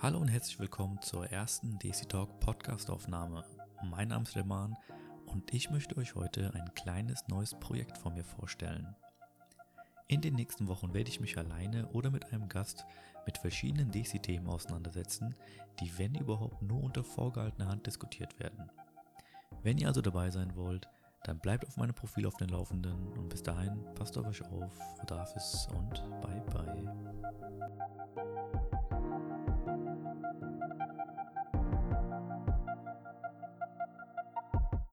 Hallo und herzlich willkommen zur ersten DC Talk Podcast Aufnahme. Mein Name ist Leman und ich möchte euch heute ein kleines neues Projekt von mir vorstellen. In den nächsten Wochen werde ich mich alleine oder mit einem Gast mit verschiedenen DC-Themen auseinandersetzen, die wenn überhaupt nur unter vorgehaltener Hand diskutiert werden. Wenn ihr also dabei sein wollt, dann bleibt auf meinem Profil auf den Laufenden und bis dahin passt auf euch auf, Dafis und bye bye.